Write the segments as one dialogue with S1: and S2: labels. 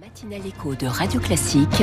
S1: matinale écho de Radio Classique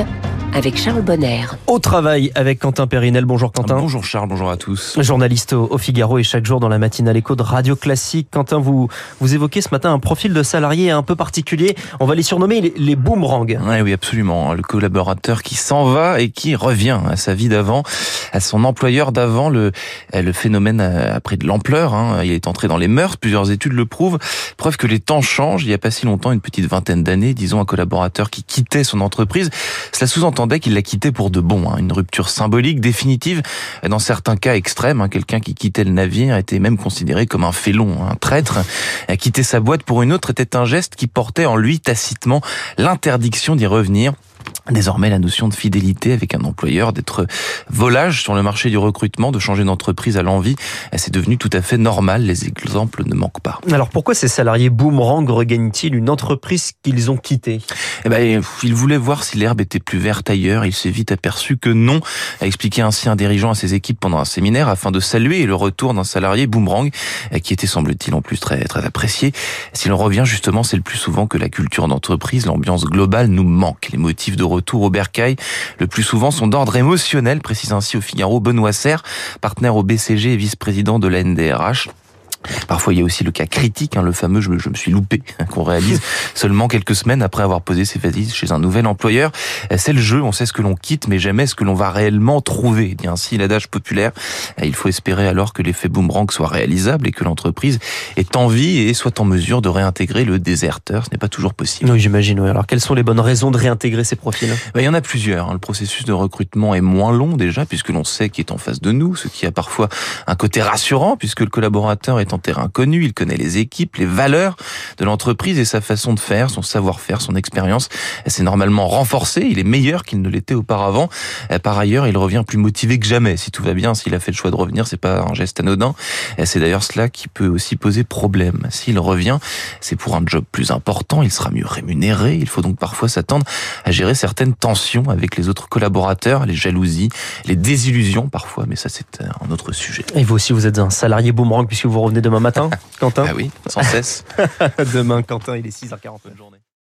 S1: avec Charles Bonner.
S2: Au travail avec Quentin Périnel. Bonjour Quentin.
S3: Ah, bonjour Charles, bonjour à tous.
S2: Journaliste au, au Figaro et chaque jour dans la matinale écho de Radio Classique. Quentin, vous, vous évoquez ce matin un profil de salarié un peu particulier. On va les surnommer les, les boomerangs.
S3: Ouais, oui, absolument. Le collaborateur qui s'en va et qui revient à sa vie d'avant, à son employeur d'avant. Le, le phénomène a pris de l'ampleur. Hein. Il est entré dans les mœurs. Plusieurs études le prouvent. Preuve que les temps changent. Il n'y a pas si longtemps, une petite vingtaine d'années, disons un collaborateur qui quittait son entreprise. Cela sous-entendait qu'il la quittait pour de bon. Hein. Une rupture symbolique, définitive. Dans certains cas extrêmes, hein, quelqu'un qui quittait le navire était même considéré comme un félon, un traître. Quitter sa boîte pour une autre était un geste qui portait en lui tacitement l'interdiction d'y revenir. Désormais, la notion de fidélité avec un employeur, d'être volage sur le marché du recrutement, de changer d'entreprise à l'envie, c'est devenu tout à fait normal. Les exemples ne manquent pas.
S2: Alors pourquoi ces salariés boomerang regagnent-ils une entreprise qu'ils ont quittée?
S3: Eh ben, ils voulaient voir si l'herbe était plus verte ailleurs. Il s'est vite aperçu que non, a expliqué ainsi un dirigeant à ses équipes pendant un séminaire afin de saluer le retour d'un salarié boomerang qui était, semble-t-il, en plus très, très apprécié. Si l'on revient justement, c'est le plus souvent que la culture d'entreprise, l'ambiance globale nous manque. Les motifs de retour au bercail, le plus souvent, sont d'ordre émotionnel, précise ainsi au Figaro Benoît Serre, partenaire au BCG et vice-président de la NDRH. Parfois, il y a aussi le cas critique, hein, le fameux je me, je me suis loupé, hein, qu'on réalise seulement quelques semaines après avoir posé ses valises chez un nouvel employeur. C'est le jeu, on sait ce que l'on quitte, mais jamais ce que l'on va réellement trouver. Dit ainsi l'adage populaire. Il faut espérer alors que l'effet boomerang soit réalisable et que l'entreprise ait envie et soit en mesure de réintégrer le déserteur. Ce n'est pas toujours possible.
S2: Oui, j'imagine. Oui. Alors, quelles sont les bonnes raisons de réintégrer ces profils?
S3: Ben, Il y en a plusieurs. Hein. Le processus de recrutement est moins long déjà, puisque l'on sait qui est en face de nous, ce qui a parfois un côté rassurant, puisque le collaborateur est en terrain connu, il connaît les équipes, les valeurs de l'entreprise et sa façon de faire, son savoir-faire, son expérience. C'est normalement renforcé, il est meilleur qu'il ne l'était auparavant. Par ailleurs, il revient plus motivé que jamais. Si tout va bien, s'il a fait le choix de revenir, c'est pas un geste anodin. C'est d'ailleurs cela qui peut aussi poser problème. S'il revient, c'est pour un job plus important, il sera mieux rémunéré. Il faut donc parfois s'attendre à gérer certaines tensions avec les autres collaborateurs, les jalousies, les désillusions parfois, mais ça c'est un autre sujet.
S2: Et vous aussi, vous êtes un salarié boomerang puisque vous revenez demain matin, Quentin?
S3: Ah oui, sans cesse.
S2: Demain, Quentin, il est 6h40 journée.